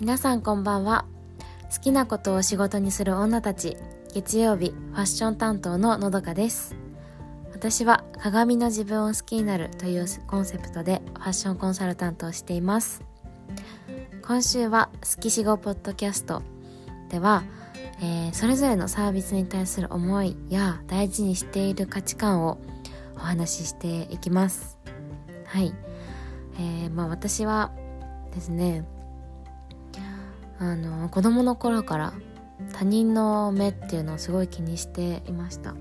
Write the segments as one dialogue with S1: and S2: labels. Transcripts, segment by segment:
S1: 皆さんこんばんは。好きなことを仕事にする女たち月曜日ファッション担当ののどかです。私は鏡の自分を好きになるというコンセプトでファッションコンサルタントをしています。今週は好きしごポッドキャスト。では、えー、それぞれのサービスに対する思いや大事にしている価値観をお話ししていきます。はい、えー、まあ私はですねあの子供の頃から他人の目っていうのをすごい気にしていました。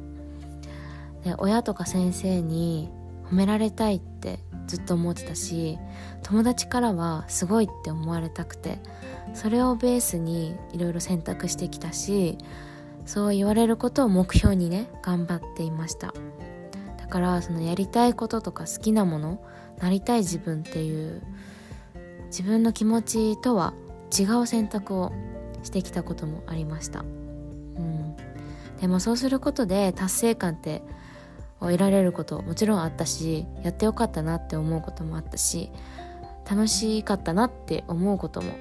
S1: で親とか先生に褒められたいってずっと思ってたし友達からはすごいって思われたくてそれをベースにいろいろ選択してきたしそう言われることを目標にね頑張っていました。だからそのやりたいこととか好きなものなりたい自分っていう自分の気持ちとは違う選択をしてきたこともありました。うん。でもそうすることで達成感ってを得られることもちろんあったしやってよかったなって思うこともあったし楽しかったなって思うことも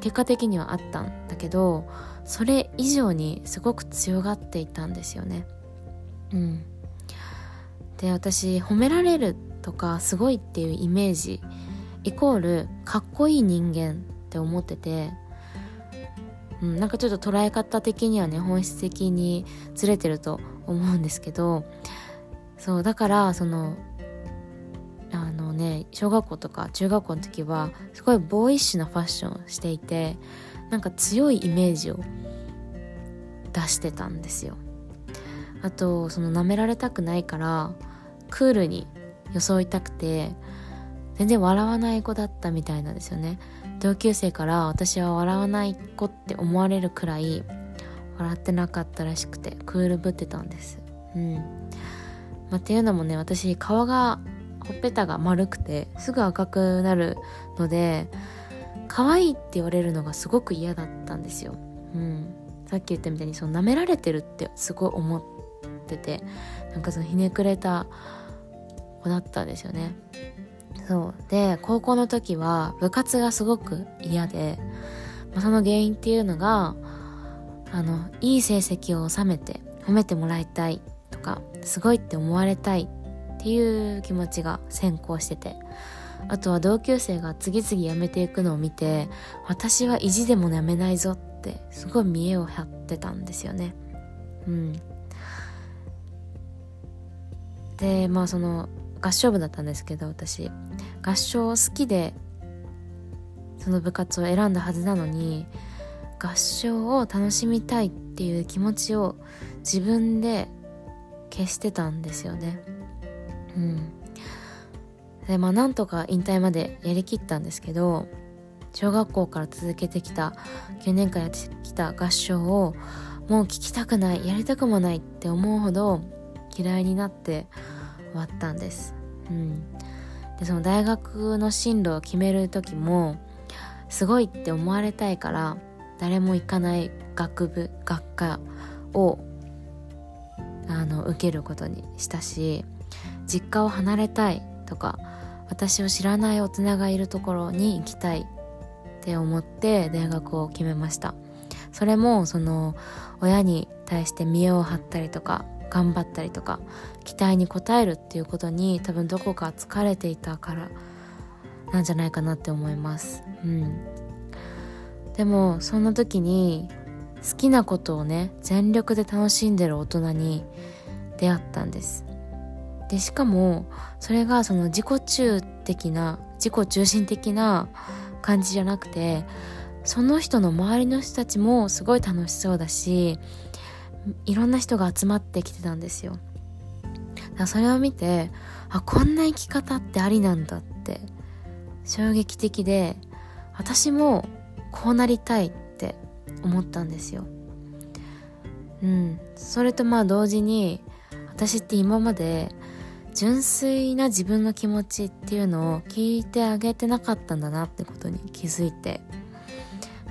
S1: 結果的にはあったんだけどそれ以上にすごく強がっていたんですよね。うん。で私褒められるとかすごいっていうイメージイコールかっこいい人間って思ってて、うん、なんかちょっと捉え方的にはね本質的にずれてると思うんですけどそうだからそのあのね小学校とか中学校の時はすごいボーイッシュなファッションをしていてなんか強いイメージを出してたんですよ。あとその舐められたくないからクールに装いたくて全然笑わない子だったみたいなんですよね。同級生から私は笑わない子って思われるくらい笑ってなかったらしくてクールぶってたんです。うん。まあ、っていうのもね私顔がほっぺたが丸くてすぐ赤くなるので可愛いって言われるのがすごく嫌だったんですよ、うん、さっき言ったみたいにその舐められてるってすごい思っててなんかそのひねくれた子だったんですよね。そう。で高校の時は部活がすごく嫌で、まあ、その原因っていうのがあのいい成績を収めて褒めてもらいたいとかすごいって思われたいっていう気持ちが先行しててあとは同級生が次々辞めていくのを見て私は意地でも辞めないぞってすごい見栄を張ってたんですよね。うん。でまあその合唱部だったんですけど私。合唱好きでその部活を選んだはずなのに合唱を楽しみたいっていう気持ちを自分で消してたんですよね。うん。でまあなんとか引退までやりきったんですけど小学校から続けてきた9年間やってきた合唱をもう聴きたくないやりたくもないって思うほど嫌いになって終わったんです、うん、でその大学の進路を決める時もすごいって思われたいから誰も行かない学部学科をあの受けることにしたし実家を離れたいとか私を知らない大人がいるところに行きたいって思って大学を決めました。それもその親に対して見栄を張ったりとか頑張ったりとか期待に応えるっていうことに多分どこか疲れていたからなんじゃないかなって思います。うん。でもそんな時に好きなことをね全力で楽しんでる大人に出会ったんです。でしかもそれがその自己中的な自己中心的な感じじゃなくてその人の周りの人たちもすごい楽しそうだしいろんな人が集まってきてたんですよ。それを見てあこんな生き方ってありなんだって。衝撃的で私もこうなりたいって思ったんですよ。うん。それとまあ同時に私って今まで純粋な自分の気持ちっていうのを聞いてあげてなかったんだなってことに気づいて。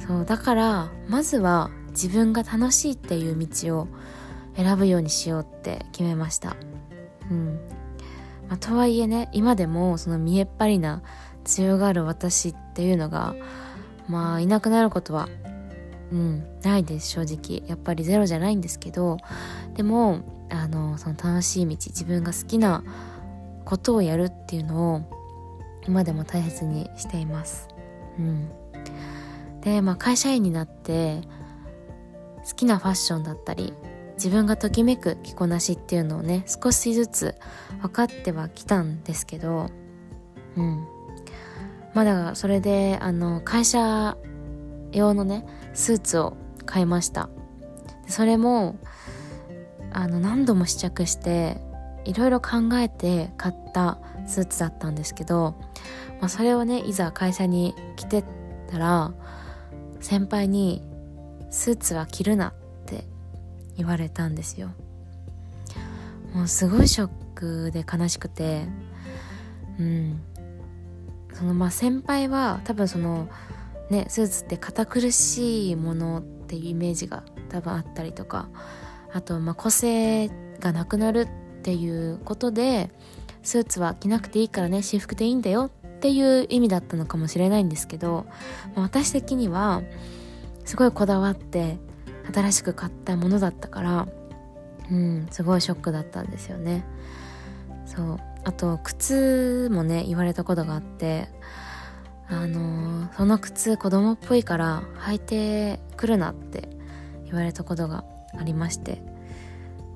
S1: そうだからまずは自分が楽しいっていう道を選ぶようにしようって決めました。うん。まあ、とはいえね今でもその見えっ張りな強がる私っていうのがまあいなくなることはうんないです正直。やっぱりゼロじゃないんですけどでもあのその楽しい道自分が好きなことをやるっていうのを今でも大切にしています。うん。でまあ会社員になって好きなファッションだったり自分がときめく着こなしっていうのをね少しずつ分かってはきたんですけどうん。まだそれであの会社用のねスーツを買いました。それもあの何度も試着していろいろ考えて買ったスーツだったんですけど、まあ、それをねいざ会社に着てたら先輩に「スーツは着るな」っ言われたんですよ。もうすごいショックで悲しくてうん。そのまあ先輩は多分そのねスーツって堅苦しいものっていうイメージが多分あったりとかあとまあ個性がなくなるっていうことでスーツは着なくていいからね私服でいいんだよっていう意味だったのかもしれないんですけど、まあ、私的にはすごいこだわって新しく買ったものだったからうんすごいショックだったんですよね。そう。あと靴もね言われたことがあってあの、その靴子供っぽいから履いてくるなって言われたことがありまして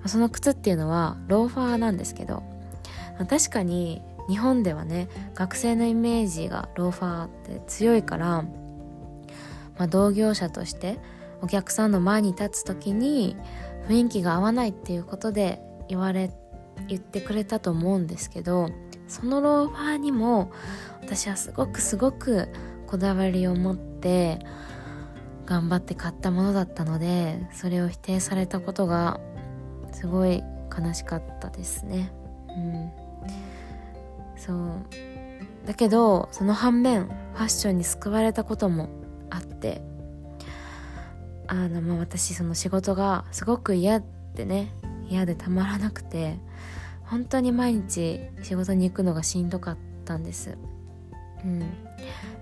S1: その靴っていうのはローファーなんですけど確かに日本ではね学生のイメージがローファーって強いから、まあ、同業者としてお客さんの前に立つ時に雰囲気が合わないっていうことで言われ言ってくれたと思うんですけどそのローファーにも私はすごくすごくこだわりを持って頑張って買ったものだったのでそれを否定されたことがすごい悲しかったですね。うん。そう。だけどその反面ファッションに救われたこともあってあのまあ私その仕事がすごく嫌でね嫌でたまらなくて本当に毎日仕事に行くのがしんどかったんです。うん。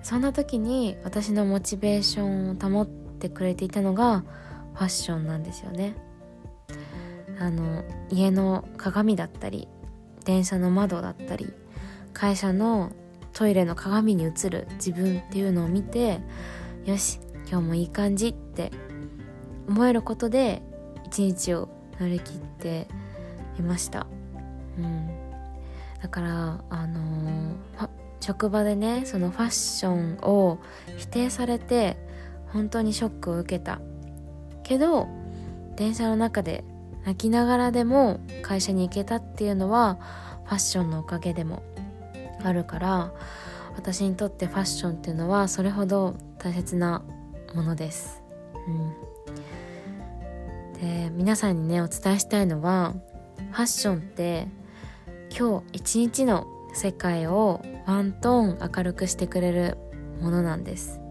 S1: そんな時に私のモチベーションを保ってくれていたのがファッションなんですよね。あの家の鏡だったり電車の窓だったり会社のトイレの鏡に映る自分っていうのを見てよし今日もいい感じって思えることで一日を乗り切っていました。うん。だからあのー、職場でねそのファッションを否定されて本当にショックを受けた。けど電車の中で泣きながらでも会社に行けたっていうのはファッションのおかげでもあるから私にとってファッションっていうのはそれほど大切なものです。うん、で皆さんにねお伝えしたいのはファッションって今日一日の世界をワントーン明るくしてくれるものなんです。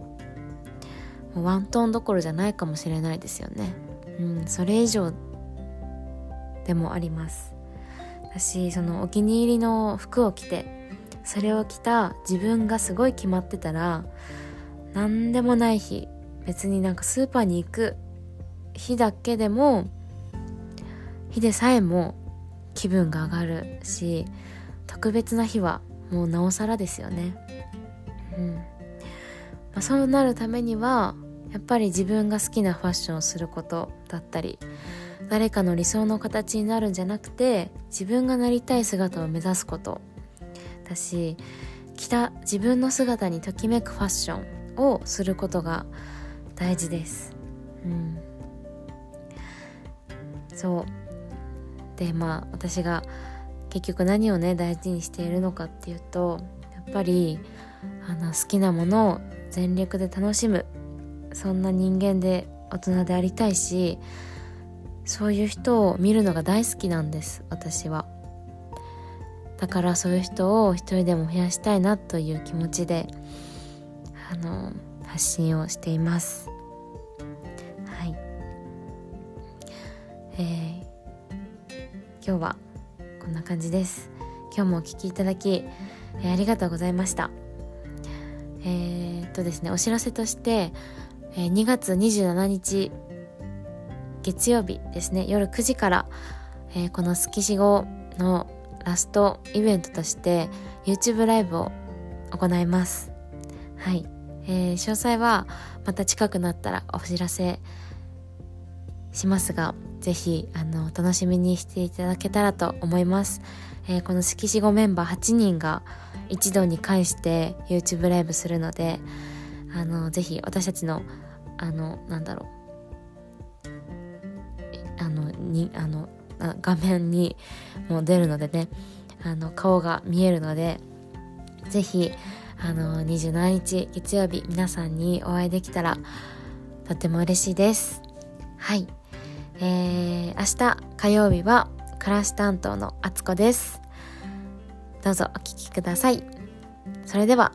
S1: ワントーンどころじゃないかもしれないですよね。うんそれ以上でもあります。私そのお気に入りの服を着てそれを着た自分がすごい決まってたら何でもない日別になんかスーパーに行く日だけでも日でさえも気分が上がるし特別な日はもうなおさらですよね。うん。まあ、そうなるためにはやっぱり自分が好きなファッションをすることだったり誰かの理想の形になるんじゃなくて自分がなりたい姿を目指すことだし着た自分の姿にときめくファッションをすることが大事です。うん。そう。でまあ私が結局何をね大事にしているのかっていうとやっぱりあの好きなものを全力で楽しむ。そんな人間で大人でありたいしそういう人を見るのが大好きなんです私は。だからそういう人を一人でも増やしたいなという気持ちであの発信をしています。えー、今日はこんな感じです。今日もお聴きいただき、えー、ありがとうございました。えー、っとですねお知らせとして、えー、2月27日月曜日ですね夜9時から、えー、この「月しご」のラストイベントとして YouTube ライブを行います。はい、えー、詳細はまた近くなったらお知らせしますがぜひあの楽しみにしていただけたらと思います、えー、この色紙5メンバー8人が一度に返して YouTube ライブするのであのぜひ私たちのあのなんだろう。あのにあの画面にも出るのでねあの顔が見えるのでぜひあの27日月曜日皆さんにお会いできたらとても嬉しいです。はい。えー、明日火曜日は暮らし担当のあつこです。どうぞお聴きください。それでは